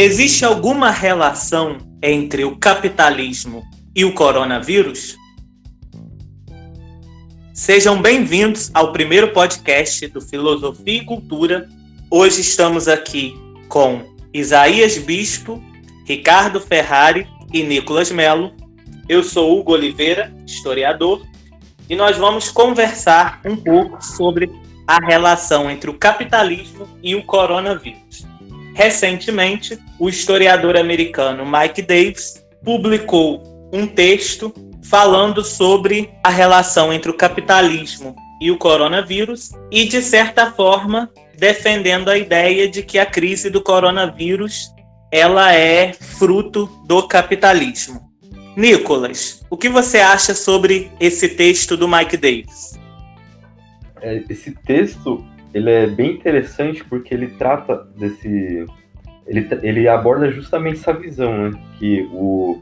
Existe alguma relação entre o capitalismo e o coronavírus? Sejam bem-vindos ao primeiro podcast do Filosofia e Cultura. Hoje estamos aqui com Isaías Bispo, Ricardo Ferrari e Nicolas Melo. Eu sou Hugo Oliveira, historiador, e nós vamos conversar um pouco sobre a relação entre o capitalismo e o coronavírus. Recentemente, o historiador americano Mike Davis publicou um texto falando sobre a relação entre o capitalismo e o coronavírus e, de certa forma, defendendo a ideia de que a crise do coronavírus ela é fruto do capitalismo. Nicolas, o que você acha sobre esse texto do Mike Davis? É, esse texto ele é bem interessante porque ele trata desse ele, ele aborda justamente essa visão, né? Que o,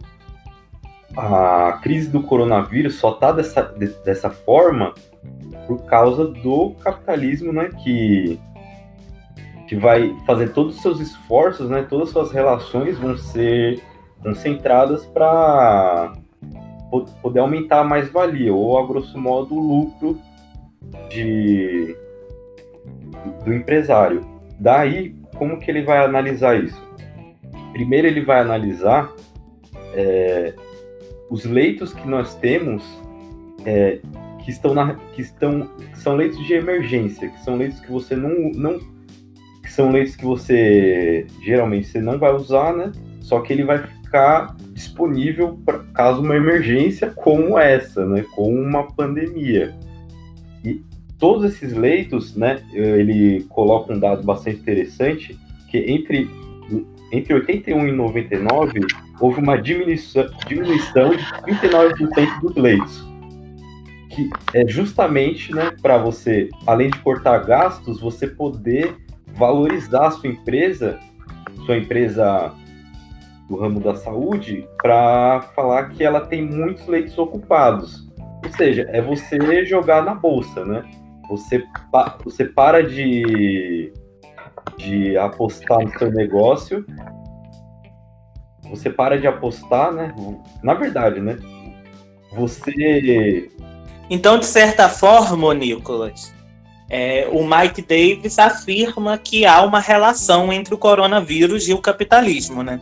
a crise do coronavírus só está dessa, de, dessa forma por causa do capitalismo, né? Que, que vai fazer todos os seus esforços, né? Todas as suas relações vão ser concentradas para poder aumentar a mais-valia, ou a grosso modo o lucro de, do empresário. Daí, como que ele vai analisar isso? Primeiro ele vai analisar é, os leitos que nós temos é, que estão na, que estão que são leitos de emergência, que são leitos que você não, não que são leitos que você geralmente você não vai usar, né? Só que ele vai ficar disponível para caso uma emergência como essa, né? Como uma pandemia. E todos esses leitos, né, ele coloca um dado bastante interessante, que entre, entre 81 e 99 houve uma diminuição, diminuição de 39% dos leitos. Que é justamente né, para você, além de cortar gastos, você poder valorizar a sua empresa, sua empresa do ramo da saúde, para falar que ela tem muitos leitos ocupados. Ou seja, é você jogar na bolsa, né? Você, você para de, de apostar no seu negócio, você para de apostar, né? Na verdade, né? Você. Então, de certa forma, Nicolas, é, o Mike Davis afirma que há uma relação entre o coronavírus e o capitalismo, né?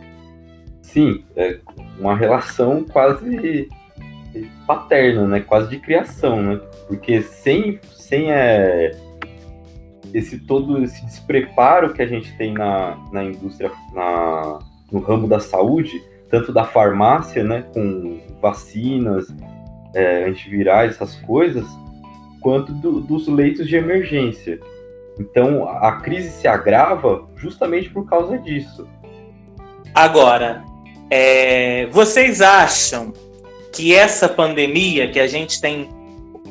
Sim, é uma relação quase paterna, né? Quase de criação, né? Porque sem, sem é, esse todo esse despreparo que a gente tem na, na indústria, na, no ramo da saúde, tanto da farmácia, né, com vacinas, é, antivirais, essas coisas, quanto do, dos leitos de emergência. Então, a crise se agrava justamente por causa disso. Agora, é, vocês acham que essa pandemia que a gente tem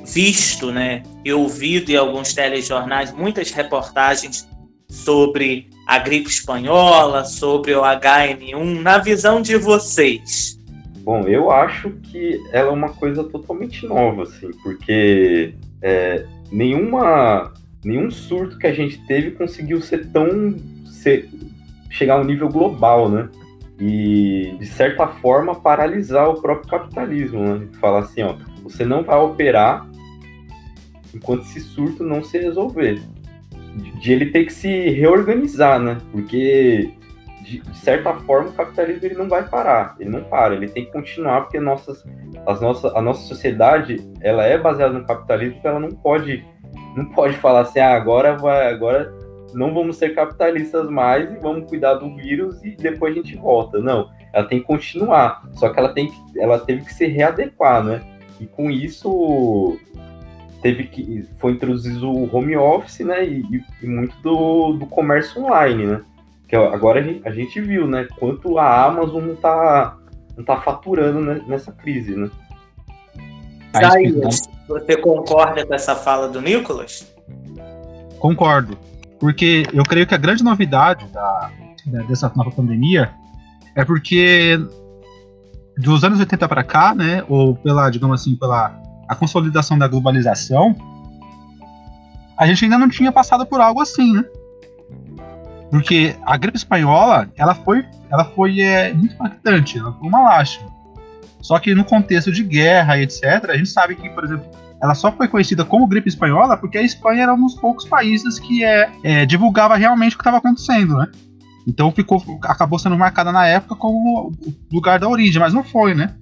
visto, né, e ouvido em alguns telejornais muitas reportagens sobre a gripe espanhola, sobre o HN1, na visão de vocês? Bom, eu acho que ela é uma coisa totalmente nova, assim, porque é, nenhuma, nenhum surto que a gente teve conseguiu ser tão. Ser, chegar a um nível global, né? E, de certa forma, paralisar o próprio capitalismo, né? Falar assim, ó, você não vai operar enquanto esse surto não se resolver. De ele ter que se reorganizar, né? Porque, de, de, certa forma, o capitalismo ele não vai parar. Ele não para, ele tem que continuar, porque nossas, as nossas, a nossa sociedade ela é baseada no capitalismo, então ela não pode, não pode falar assim, ah, agora vai, agora não vamos ser capitalistas mais e vamos cuidar do vírus e depois a gente volta. Não, ela tem que continuar. Só que ela tem que, ela teve que se readequar, né? E com isso teve que foi introduzido o home office, né, e, e muito do, do comércio online, né, que agora a gente, a gente viu, né, quanto a Amazon não tá, não tá faturando nessa crise, né. Daí, você concorda com essa fala do Nicolas? Concordo, porque eu creio que a grande novidade da, dessa nova pandemia é porque dos anos 80 para cá, né, ou pela, digamos assim, pela a consolidação da globalização, a gente ainda não tinha passado por algo assim, né? Porque a gripe espanhola, ela foi, ela foi é, muito impactante, ela foi uma lástima. Só que no contexto de guerra e etc., a gente sabe que, por exemplo, ela só foi conhecida como gripe espanhola porque a Espanha era um dos poucos países que é, é divulgava realmente o que estava acontecendo, né? Então ficou, acabou sendo marcada na época como o lugar da origem, mas não foi, né?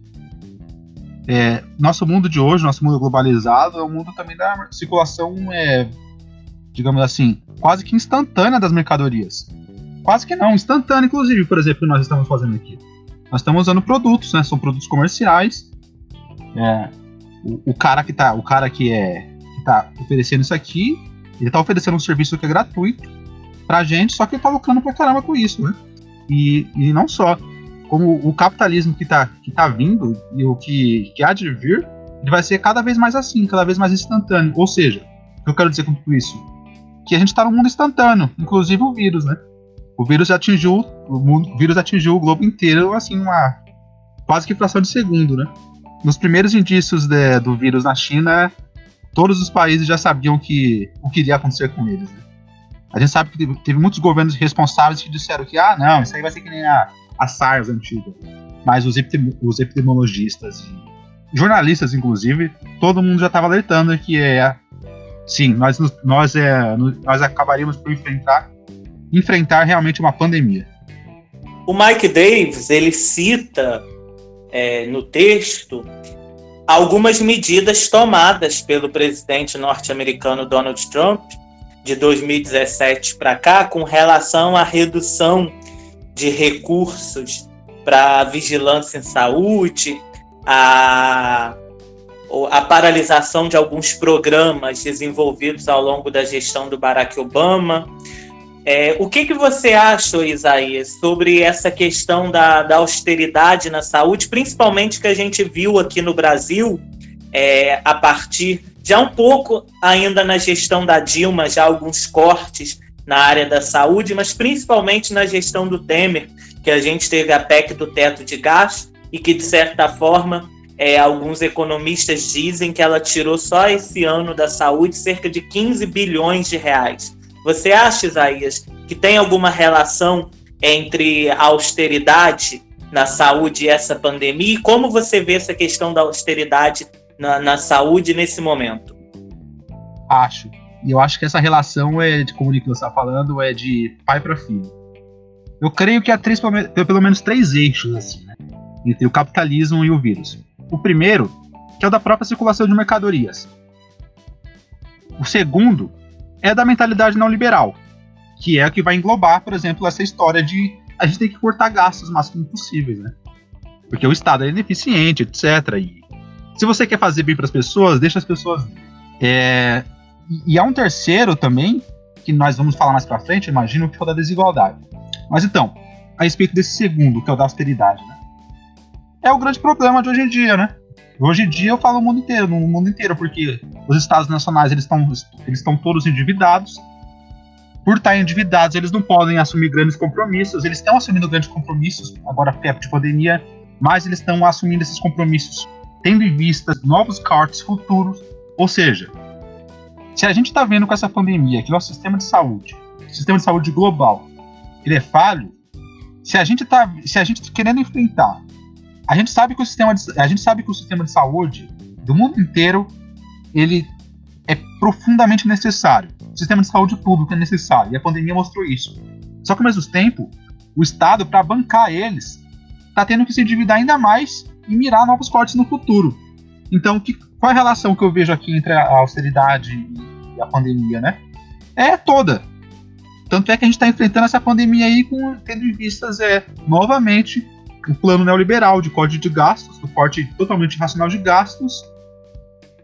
É, nosso mundo de hoje, nosso mundo globalizado, é um mundo também da circulação, é, digamos assim, quase que instantânea das mercadorias. Quase que não, instantânea, inclusive, por exemplo, que nós estamos fazendo aqui. Nós estamos usando produtos, né? São produtos comerciais. É, o, o, cara que tá, o cara que é que tá oferecendo isso aqui, ele tá oferecendo um serviço que é gratuito pra gente, só que ele tá lucrando pra caramba com isso, né? E, e não só. Como o capitalismo que tá, que tá vindo e o que, que há de vir, ele vai ser cada vez mais assim, cada vez mais instantâneo. Ou seja, o que eu quero dizer com tudo isso? Que a gente tá num mundo instantâneo, inclusive o vírus, né? O vírus atingiu o, mundo, o vírus atingiu o globo inteiro, assim, uma quase que fração de segundo, né? Nos primeiros indícios de, do vírus na China, todos os países já sabiam que o que iria acontecer com eles. Né? A gente sabe que teve, teve, muitos governos responsáveis que disseram que, ah, não, isso aí vai ser que nem a, a SARS antiga. Mas os, epidemi os epidemiologistas e jornalistas, inclusive, todo mundo já estava alertando que é. Sim, nós, nós, é, nós acabaríamos por enfrentar, enfrentar realmente uma pandemia. O Mike Davis, ele cita é, no texto algumas medidas tomadas pelo presidente norte-americano Donald Trump de 2017 para cá com relação à redução de recursos para vigilância em saúde, a, a paralisação de alguns programas desenvolvidos ao longo da gestão do Barack Obama. É, o que, que você acha, Isaías, sobre essa questão da, da austeridade na saúde, principalmente que a gente viu aqui no Brasil, é, a partir já um pouco ainda na gestão da Dilma, já alguns cortes na área da saúde, mas principalmente na gestão do Temer, que a gente teve a PEC do teto de gasto e que, de certa forma, é, alguns economistas dizem que ela tirou só esse ano da saúde cerca de 15 bilhões de reais. Você acha, Isaías, que tem alguma relação entre a austeridade na saúde e essa pandemia? E como você vê essa questão da austeridade na, na saúde nesse momento? Acho. Eu acho que essa relação é, de, como o Nicolas está falando, é de pai para filho. Eu creio que há três, pelo menos três eixos assim, né, entre o capitalismo e o vírus. O primeiro, que é o da própria circulação de mercadorias. O segundo é da mentalidade não liberal, que é a que vai englobar, por exemplo, essa história de a gente tem que cortar gastos o máximo possíveis, né? Porque o Estado é ineficiente, etc. E se você quer fazer bem para as pessoas, deixa as pessoas. É... E há um terceiro também, que nós vamos falar mais para frente, imagino, que é o da desigualdade. Mas então, a respeito desse segundo, que é o da austeridade, né? É o grande problema de hoje em dia, né? Hoje em dia eu falo o mundo inteiro, no mundo inteiro, porque os estados nacionais eles estão eles estão todos endividados. Por estar endividados, eles não podem assumir grandes compromissos. Eles estão assumindo grandes compromissos agora perto de pandemia, mas eles estão assumindo esses compromissos tendo em vista novos cortes futuros. Ou seja, se a gente está vendo com essa pandemia que nosso sistema de saúde, sistema de saúde global, ele é falho, se a gente está se a gente tá querendo enfrentar a gente sabe que o sistema de, a gente sabe que o sistema de saúde do mundo inteiro ele é profundamente necessário. O sistema de saúde público é necessário e a pandemia mostrou isso. Só que ao mesmo tempo, o Estado para bancar eles está tendo que se endividar ainda mais e mirar novos cortes no futuro. Então, que, qual é a relação que eu vejo aqui entre a austeridade e a pandemia, né? É toda. Tanto é que a gente está enfrentando essa pandemia aí com, tendo em vistas é, novamente o plano neoliberal de código de gastos, do corte totalmente racional de gastos,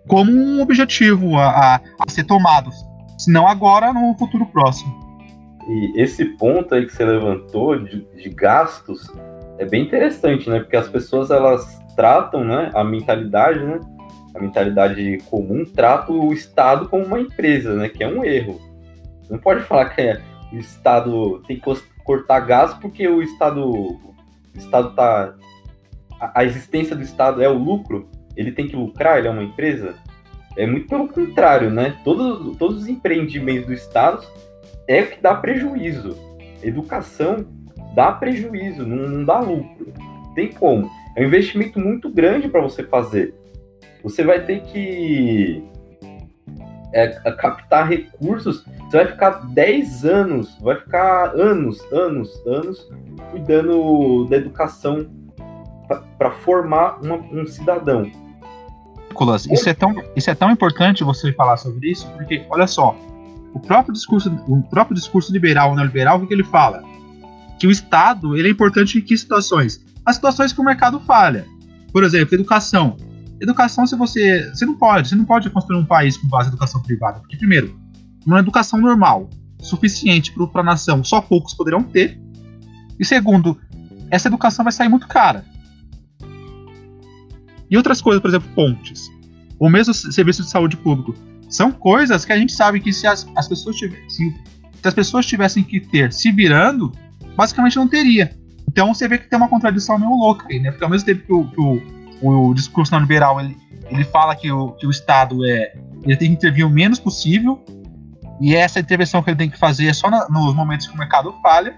como um objetivo a, a, a ser tomado, se não agora, no futuro próximo. E esse ponto aí que você levantou de, de, gastos é bem interessante, né? Porque as pessoas elas tratam, né, a mentalidade, né, a mentalidade comum trata o Estado como uma empresa, né? Que é um erro. Não pode falar que é, o Estado tem que cortar gastos porque o Estado o Estado tá. A, a existência do Estado é o lucro, ele tem que lucrar, ele é uma empresa. É muito pelo contrário, né? Todos, todos os empreendimentos do Estado é o que dá prejuízo. educação dá prejuízo, não, não dá lucro. Tem como. É um investimento muito grande para você fazer. Você vai ter que é, captar recursos, você vai ficar 10 anos, vai ficar anos, anos, anos cuidando da educação para formar uma, um cidadão. Nicolas, isso é, tão, isso é tão importante você falar sobre isso, porque, olha só, o próprio discurso, o próprio discurso liberal, neoliberal, o que ele fala? Que o Estado ele é importante em que situações? As situações que o mercado falha. Por exemplo, educação. Educação, se você. Você não pode, você não pode construir um país com base em educação privada. Porque, primeiro, uma educação normal, suficiente para a nação, só poucos poderão ter. E segundo, essa educação vai sair muito cara. E outras coisas, por exemplo, pontes. Ou mesmo serviço de saúde público. São coisas que a gente sabe que se as, as pessoas tivessem. Se, as pessoas tivessem que ter se virando, basicamente não teria. Então você vê que tem uma contradição meio louca aí, né? Porque ao mesmo tempo que o, que o o, discurso neoliberal ele, ele fala que o, que o Estado é ele tem que intervir o menos possível e essa intervenção que ele tem que fazer é só na, nos momentos que o mercado falha.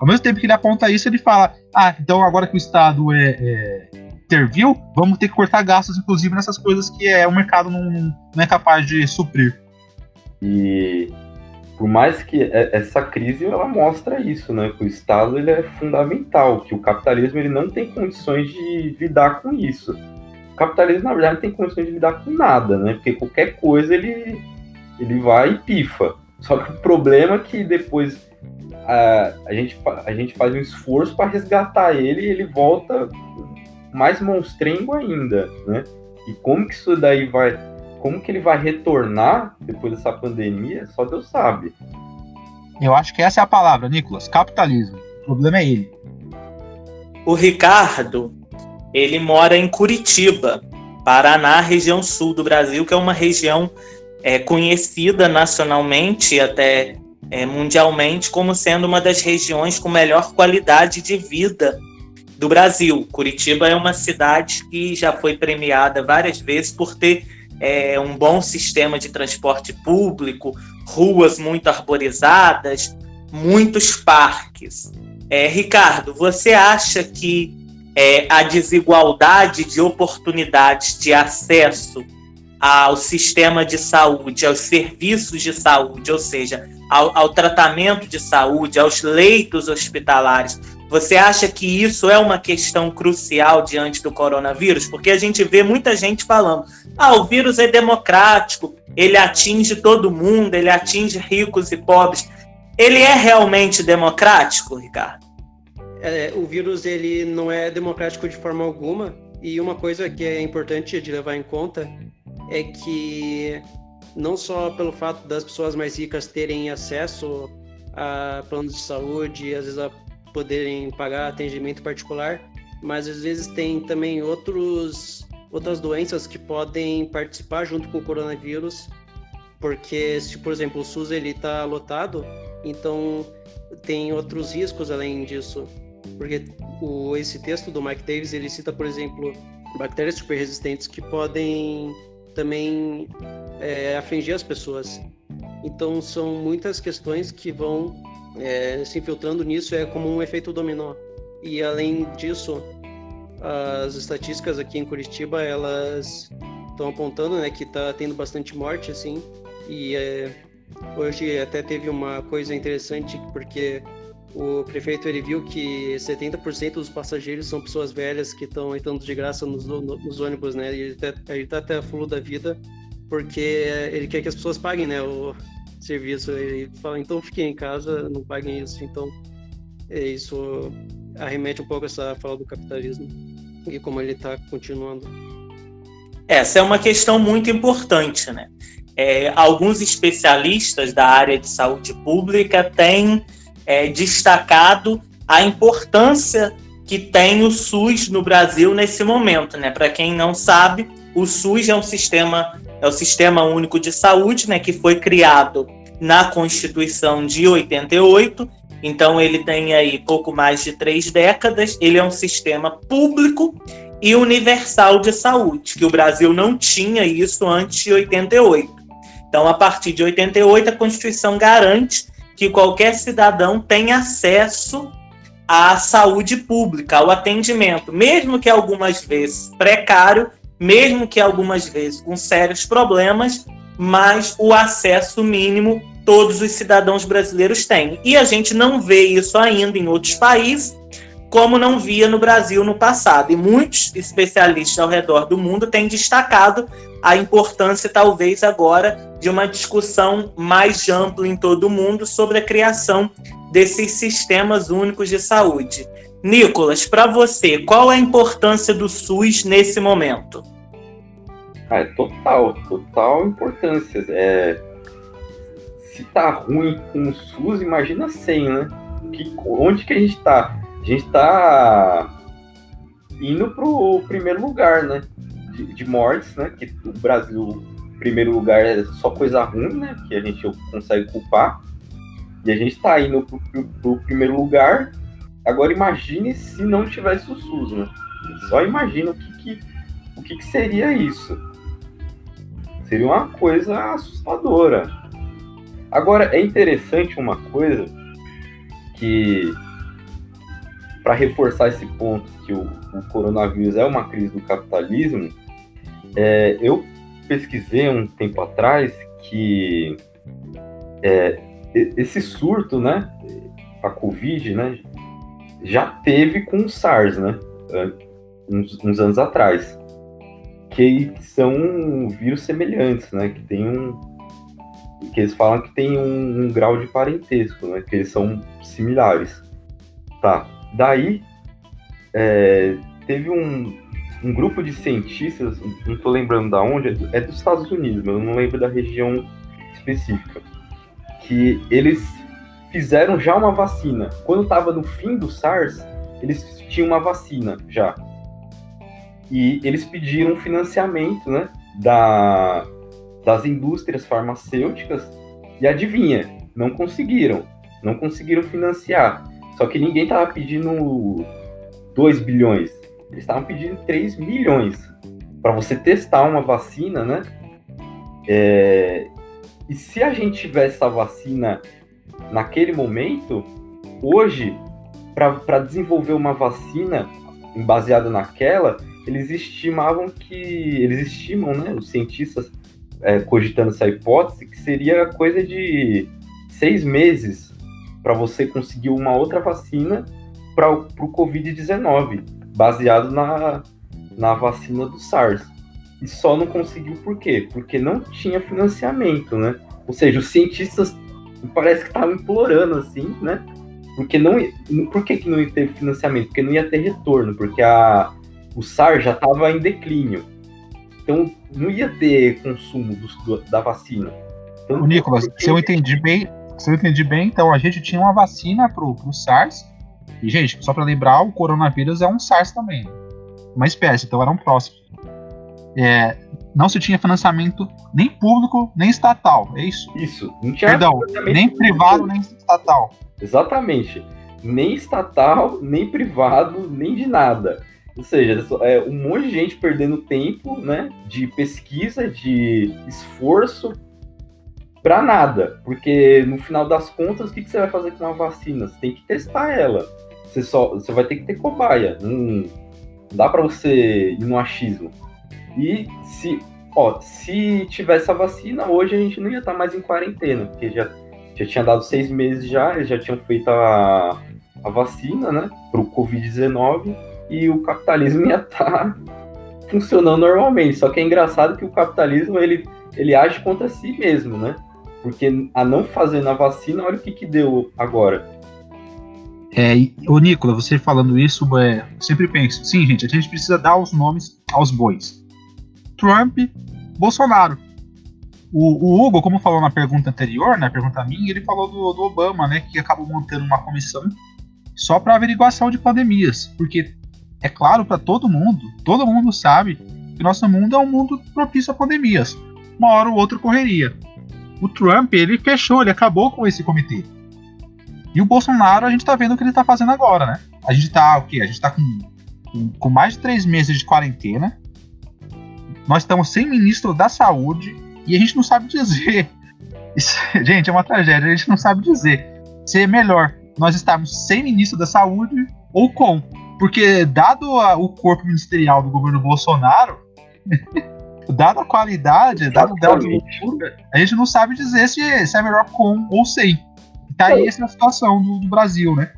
Ao mesmo tempo que ele aponta isso, ele fala: ah, então agora que o Estado é, é interviu, vamos ter que cortar gastos, inclusive nessas coisas que é, o mercado não, não é capaz de suprir. E por mais que essa crise ela mostra isso, né? Que o Estado ele é fundamental, que o capitalismo ele não tem condições de lidar com isso. O capitalismo na verdade não tem condições de lidar com nada, né? Porque qualquer coisa ele ele vai e pifa. Só que o problema é que depois a, a, gente, a gente faz um esforço para resgatar ele e ele volta mais monstrengo ainda, né? E como que isso daí vai como que ele vai retornar depois dessa pandemia, só Deus sabe. Eu acho que essa é a palavra, Nicolas, capitalismo. O problema é ele. O Ricardo, ele mora em Curitiba, Paraná, região sul do Brasil, que é uma região é, conhecida nacionalmente e até é, mundialmente como sendo uma das regiões com melhor qualidade de vida do Brasil. Curitiba é uma cidade que já foi premiada várias vezes por ter é, um bom sistema de transporte público, ruas muito arborizadas, muitos parques. É, Ricardo, você acha que é, a desigualdade de oportunidades de acesso ao sistema de saúde, aos serviços de saúde, ou seja, ao, ao tratamento de saúde, aos leitos hospitalares, você acha que isso é uma questão crucial diante do coronavírus? Porque a gente vê muita gente falando: ah, o vírus é democrático, ele atinge todo mundo, ele atinge ricos e pobres. Ele é realmente democrático, Ricardo? É, o vírus ele não é democrático de forma alguma. E uma coisa que é importante de levar em conta é que não só pelo fato das pessoas mais ricas terem acesso a planos de saúde, às vezes a poderem pagar atendimento particular, mas às vezes tem também outros, outras doenças que podem participar junto com o coronavírus, porque se, por exemplo, o SUS ele está lotado, então tem outros riscos além disso, porque o, esse texto do Mike Davis ele cita, por exemplo, bactérias super resistentes que podem também é, afligir as pessoas. Então são muitas questões que vão é, se infiltrando nisso é como um efeito dominó. E além disso, as estatísticas aqui em Curitiba elas estão apontando, né, que está tendo bastante morte, assim. E é, hoje até teve uma coisa interessante porque o prefeito ele viu que 70% dos passageiros são pessoas velhas que estão entrando de graça nos, nos ônibus, né? Ele está tá até a fulo da vida porque ele quer que as pessoas paguem, né? O, serviço. Ele fala, então fiquem em casa, não paguem isso. Então, é isso arremete um pouco essa fala do capitalismo e como ele está continuando. Essa é uma questão muito importante, né? É, alguns especialistas da área de saúde pública têm é, destacado a importância que tem o SUS no Brasil nesse momento, né? Para quem não sabe, o SUS é um sistema é o Sistema Único de Saúde, né, que foi criado na Constituição de 88. Então ele tem aí pouco mais de três décadas. Ele é um sistema público e universal de saúde, que o Brasil não tinha isso antes de 88. Então, a partir de 88, a Constituição garante que qualquer cidadão tenha acesso à saúde pública, ao atendimento, mesmo que algumas vezes precário, mesmo que algumas vezes com sérios problemas, mas o acesso mínimo todos os cidadãos brasileiros têm. E a gente não vê isso ainda em outros países, como não via no Brasil no passado. E muitos especialistas ao redor do mundo têm destacado a importância, talvez agora, de uma discussão mais ampla em todo o mundo sobre a criação desses sistemas únicos de saúde. Nicolas, para você, qual a importância do SUS nesse momento? Ah, é total, total importância. É, se tá ruim com o SUS, imagina sem, né? Que, onde que a gente tá? A gente tá indo pro primeiro lugar, né? De, de mortes, né? Que o Brasil, primeiro lugar, é só coisa ruim, né? Que a gente consegue culpar. E a gente tá indo pro, pro, pro primeiro lugar. Agora imagine se não tivesse o SUS, né? Só imagina o que, que o que, que seria isso. Seria uma coisa assustadora Agora, é interessante uma coisa que, para reforçar esse ponto que o, o, coronavírus é uma crise do capitalismo, é, eu pesquisei um tempo atrás que é, esse surto, né, a Covid, né, já teve com o SARS, né, uns, uns anos atrás, que são vírus semelhantes, né, que tem um, que eles falam que tem um, um, grau de parentesco, né? Que eles são similares. Tá. Daí é, teve um, um grupo de cientistas, não tô lembrando da onde, é, é dos Estados Unidos, mas eu não lembro da região específica, que eles fizeram já uma vacina. Quando estava no fim do SARS, eles tinham uma vacina já. E eles pediram financiamento, né, da, das indústrias farmacêuticas e adivinha, não conseguiram, não conseguiram financiar. Só que ninguém estava pedindo 2 bilhões, eles estavam pedindo 3 milhões para você testar uma vacina, né? É... E se a gente tivesse essa vacina naquele momento, hoje, para desenvolver uma vacina baseada naquela, eles estimavam que. Eles estimam, né? Os cientistas é, cogitando essa hipótese, que seria coisa de seis meses para você conseguir uma outra vacina para o Covid-19, baseado na, na vacina do SARS. E só não conseguiu por quê? Porque não tinha financiamento, né? Ou seja, os cientistas parece que estavam implorando assim, né? Porque não, por que, que não ia ter financiamento? Porque não ia ter retorno, porque a, o SARS já estava em declínio. Então, não ia ter consumo do, da vacina. Então, Nicolas, se eu entendi bem, se eu entendi bem, então a gente tinha uma vacina pro, pro SARS. E, gente, só para lembrar, o coronavírus é um SARS também. Uma espécie, então era um próximo. É, não se tinha financiamento nem público, nem estatal, é isso? Isso. Não tinha Perdão, nem privado, nem estatal. Exatamente. Nem estatal, nem privado, nem de nada. Ou seja, é um monte de gente perdendo tempo, né, de pesquisa, de esforço para nada, porque no final das contas, o que, que, você vai fazer com uma vacina? Você tem que testar ela. Você só, você vai ter que ter cobaia. Não dá para você ir no achismo. E se, ó, se tivesse a vacina, hoje a gente não ia estar tá mais em quarentena, porque já, já tinha dado seis meses já, eles já tinham feito a, a vacina, né, pro Covid-19 e o capitalismo ia estar tá funcionando normalmente. Só que é engraçado que o capitalismo ele, ele age contra si mesmo, né? Porque a não fazer na vacina, olha o que, que deu agora. É, ô Nicola, você falando isso, é, sempre penso, sim, gente, a gente precisa dar os nomes aos bois. Trump, Bolsonaro. O, o, Hugo, como falou na pergunta anterior, na pergunta minha, ele falou do, do Obama, né, que acabou montando uma comissão só para averiguação de pandemias, porque é claro para todo mundo, todo mundo sabe que nosso mundo é um mundo propício a pandemias. Uma hora ou outra correria. O Trump, ele fechou, ele acabou com esse comitê. E o Bolsonaro, a gente tá vendo o que ele tá fazendo agora, né? A gente tá o quê? A gente tá com, com, mais de três meses de quarentena. Nós estamos sem ministro da saúde e a gente não sabe dizer Isso, gente, é uma tragédia. A gente não sabe dizer se é melhor nós estarmos sem ministro da saúde ou com. Porque, dado a, o corpo ministerial do governo Bolsonaro, dada a qualidade, dado o grau de loucura, a gente não sabe dizer se, se é melhor com ou sem. Tá aí essa situação do, do Brasil, né?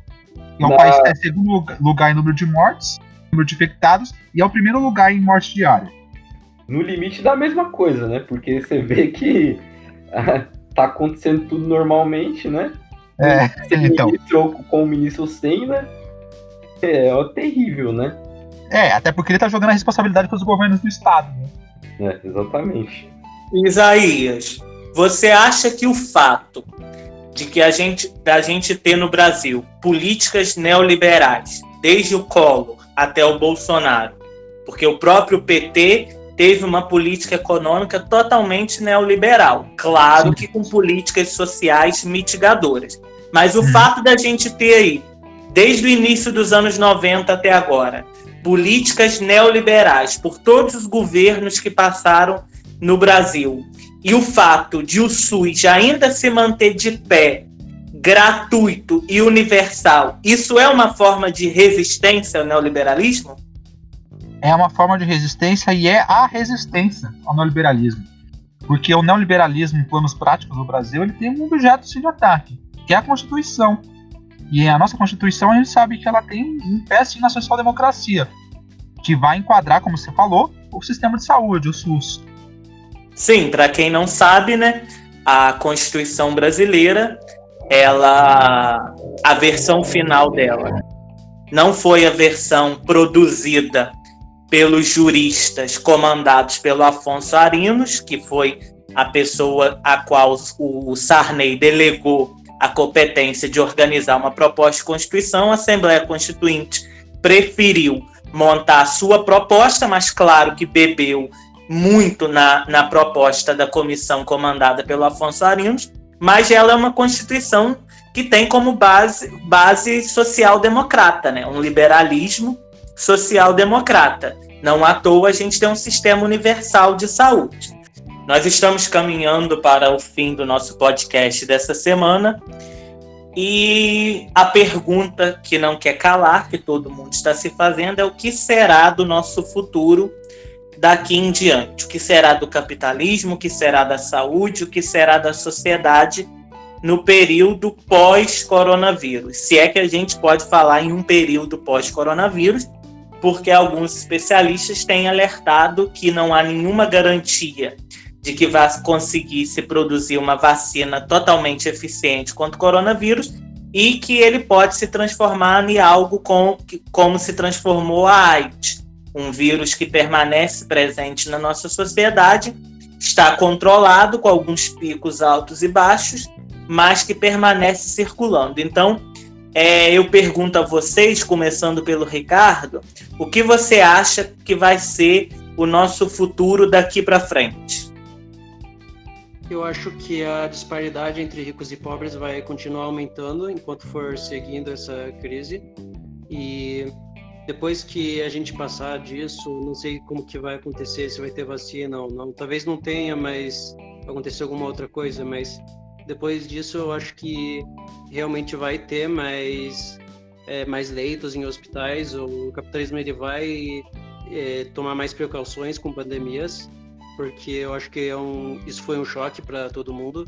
É um Na... país que é segundo lugar em número de mortes, número de infectados, e é o primeiro lugar em morte diária. No limite da mesma coisa, né? Porque você vê que tá acontecendo tudo normalmente, né? É, então. Ministro com o ministro sem, né? É, é terrível, né? É, até porque ele tá jogando a responsabilidade para os governos do Estado, né? É, exatamente. Isaías, você acha que o fato de que a gente, da gente ter no Brasil políticas neoliberais, desde o Collor até o Bolsonaro, porque o próprio PT teve uma política econômica totalmente neoliberal, claro que com políticas sociais mitigadoras. Mas o hum. fato da gente ter aí, desde o início dos anos 90 até agora, políticas neoliberais por todos os governos que passaram no Brasil. E o fato de o SUS ainda se manter de pé, gratuito e universal, isso é uma forma de resistência ao neoliberalismo? É uma forma de resistência e é a resistência ao neoliberalismo. Porque o neoliberalismo, em planos práticos no Brasil, ele tem um objeto de ataque, que é a Constituição. E a nossa Constituição, a gente sabe que ela tem um pé sim na social-democracia, que vai enquadrar, como você falou, o sistema de saúde, o SUS. Sim, para quem não sabe, né, a Constituição brasileira, ela a versão final dela não foi a versão produzida pelos juristas comandados pelo Afonso Arinos, que foi a pessoa a qual o Sarney delegou a competência de organizar uma proposta de Constituição, a Assembleia Constituinte preferiu montar a sua proposta, mas claro que bebeu muito na, na proposta da comissão comandada pelo Afonso Arinos, mas ela é uma Constituição que tem como base, base social-democrata, né? um liberalismo social-democrata. Não à toa a gente tem um sistema universal de saúde. Nós estamos caminhando para o fim do nosso podcast dessa semana. E a pergunta que não quer calar, que todo mundo está se fazendo, é o que será do nosso futuro daqui em diante? O que será do capitalismo? O que será da saúde? O que será da sociedade no período pós-coronavírus? Se é que a gente pode falar em um período pós-coronavírus, porque alguns especialistas têm alertado que não há nenhuma garantia de que vai conseguir se produzir uma vacina totalmente eficiente contra o coronavírus e que ele pode se transformar em algo com, como se transformou a AIDS, um vírus que permanece presente na nossa sociedade, está controlado com alguns picos altos e baixos, mas que permanece circulando. Então, é, eu pergunto a vocês, começando pelo Ricardo, o que você acha que vai ser o nosso futuro daqui para frente? Eu acho que a disparidade entre ricos e pobres vai continuar aumentando enquanto for seguindo essa crise. E depois que a gente passar disso, não sei como que vai acontecer, se vai ter vacina ou não. Talvez não tenha, mas acontecer alguma outra coisa, mas depois disso eu acho que realmente vai ter mais, é, mais leitos em hospitais, o capitalismo ele vai é, tomar mais precauções com pandemias porque eu acho que é um, isso foi um choque para todo mundo.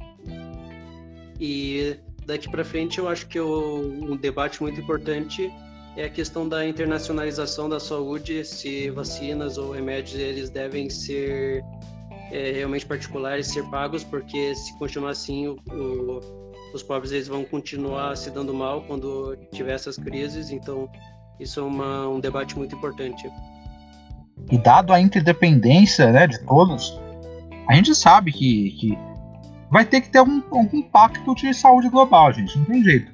E daqui para frente eu acho que o, um debate muito importante é a questão da internacionalização da saúde, se vacinas ou remédios eles devem ser é, realmente particulares, ser pagos, porque se continuar assim, o, o, os pobres eles vão continuar se dando mal quando tiver essas crises. Então, isso é uma, um debate muito importante. E dado a interdependência né, de todos, a gente sabe que, que vai ter que ter um, um pacto de saúde global, gente. Não tem jeito.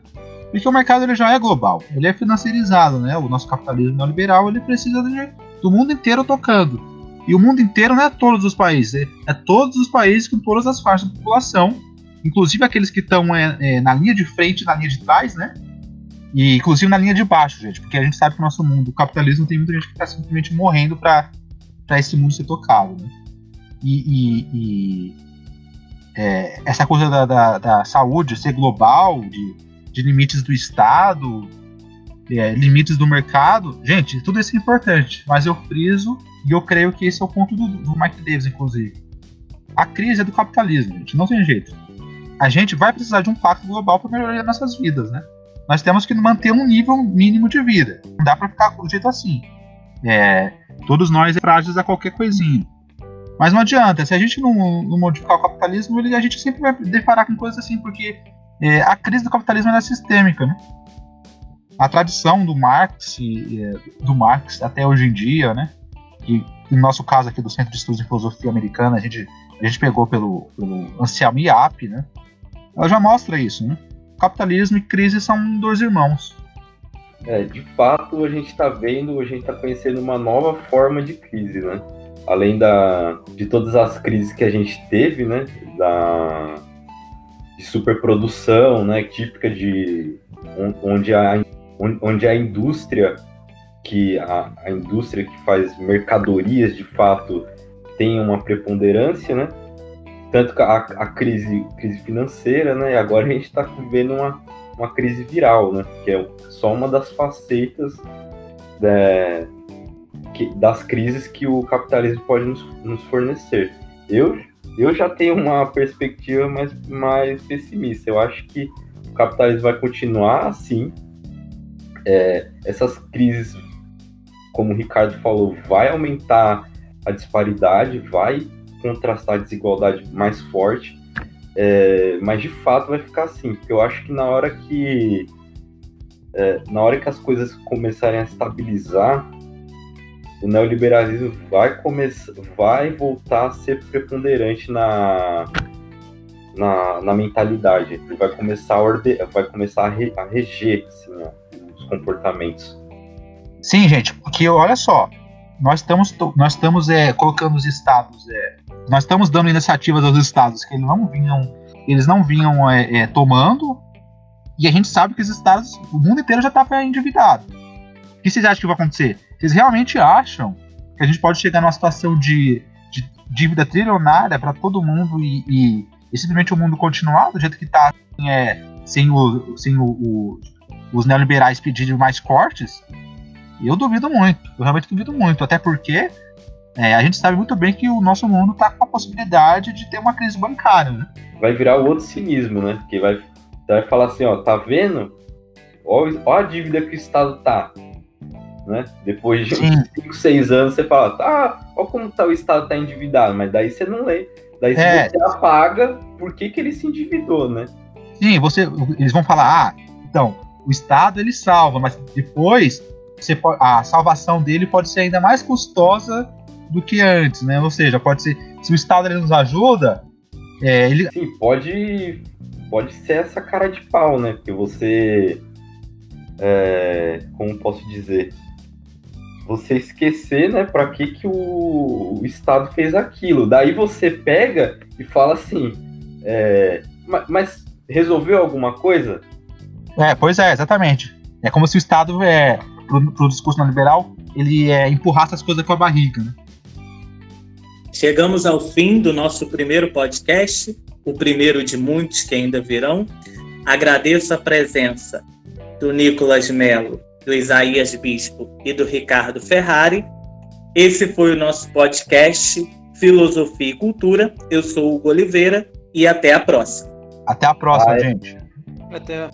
Porque o mercado ele já é global, ele é financiarizado, né? O nosso capitalismo neoliberal ele precisa de, do mundo inteiro tocando. E o mundo inteiro não é todos os países, é, é todos os países com todas as faixas da população, inclusive aqueles que estão é, é, na linha de frente, na linha de trás, né? E inclusive na linha de baixo, gente, porque a gente sabe que o nosso mundo, o capitalismo, tem muita gente que está simplesmente morrendo para esse mundo ser tocado. Né? E, e, e, é, essa coisa da, da, da, saúde ser global, de, de limites do Estado, é, limites do mercado, gente, tudo isso é importante, mas eu friso e eu creio que esse é o ponto do, do Mike Davis, inclusive. A crise é do capitalismo, gente, não tem jeito. A gente vai precisar de um pacto global para melhorar nossas vidas, né? Nós temos que manter um nível mínimo de vida. Não dá para ficar do jeito assim. É, todos nós é frágeis a qualquer coisinha. Mas não adianta, se a gente não, não modificar o capitalismo, a gente sempre vai deparar com coisas assim, porque é, a crise do capitalismo é sistêmica, né? A tradição do Marx, do Marx até hoje em dia, né? Que no nosso caso aqui do Centro de Estudos em Filosofia Americana, a gente, a gente pegou pelo, pelo Anselmo IAP, né? Ela já mostra isso, né? Capitalismo e crise são dois irmãos. É, de fato, a gente está vendo, a gente está conhecendo uma nova forma de crise, né? Além da, de todas as crises que a gente teve, né? Da, de superprodução, né? Típica de onde a, onde a indústria que a, a indústria que faz mercadorias de fato tem uma preponderância, né? Tanto a, a crise, crise financeira, né? E agora a gente está vivendo uma, uma crise viral, né? Que é só uma das facetas é, que, das crises que o capitalismo pode nos, nos, fornecer. Eu, eu já tenho uma perspectiva mais, mais pessimista. Eu acho que o capitalismo vai continuar assim. É, essas crises como o Ricardo falou, vai aumentar a disparidade, vai contrastar a desigualdade mais forte, é, mas de fato vai ficar assim, porque eu acho que na hora que é, na hora que as coisas começarem a estabilizar, o neoliberalismo vai começar, vai voltar a ser preponderante na na, na mentalidade, ele vai começar a orde, vai começar a, re, a reger assim, ó, os comportamentos. Sim, gente, porque olha só, nós estamos, nós estamos é, colocando os estados, é, nós estamos dando iniciativas aos estados que eles não vinham, eles não vinham é, é tomando, e a gente sabe que os estados, o mundo inteiro já está endividado. O que vocês acham que vai acontecer? Vocês realmente acham que a gente pode chegar numa situação de, de dívida trilionária para todo mundo e, e, e, simplesmente o mundo continuar do jeito que está, é, sem, o, sem o, o, os neoliberais pedirem mais cortes? Eu duvido muito, eu realmente duvido muito, até porque é, a gente sabe muito bem que o nosso mundo está com a possibilidade de ter uma crise bancária, né? Vai virar o outro cinismo, né? Que vai, vai falar assim, ó, tá vendo? Olha a dívida que o Estado tá. Né? Depois de 5, 6 anos, você fala, tá, olha como tá, o Estado tá endividado, mas daí você não lê. Daí é. você apaga por que, que ele se endividou, né? Sim, você, eles vão falar, ah, então, o Estado ele salva, mas depois você a salvação dele pode ser ainda mais custosa do que antes, né? Ou seja, pode ser se o Estado ele nos ajuda, é, ele sim pode pode ser essa cara de pau, né? Porque você é, como posso dizer você esquecer, né, para que que o, o, Estado fez aquilo. Daí você pega e fala assim, é, mas, mas resolveu alguma coisa? É, pois é, exatamente. É como se o Estado é, pro, pro discurso neoliberal, ele é, empurrasse as coisas com a barriga, né? Chegamos ao fim do nosso primeiro podcast, o primeiro de muitos que ainda virão. Agradeço a presença do Nicolas Melo, do Isaías Bispo e do Ricardo Ferrari. Esse foi o nosso podcast Filosofia e Cultura. Eu sou o Hugo Oliveira e até a próxima. Até a próxima, Bye. gente. Até.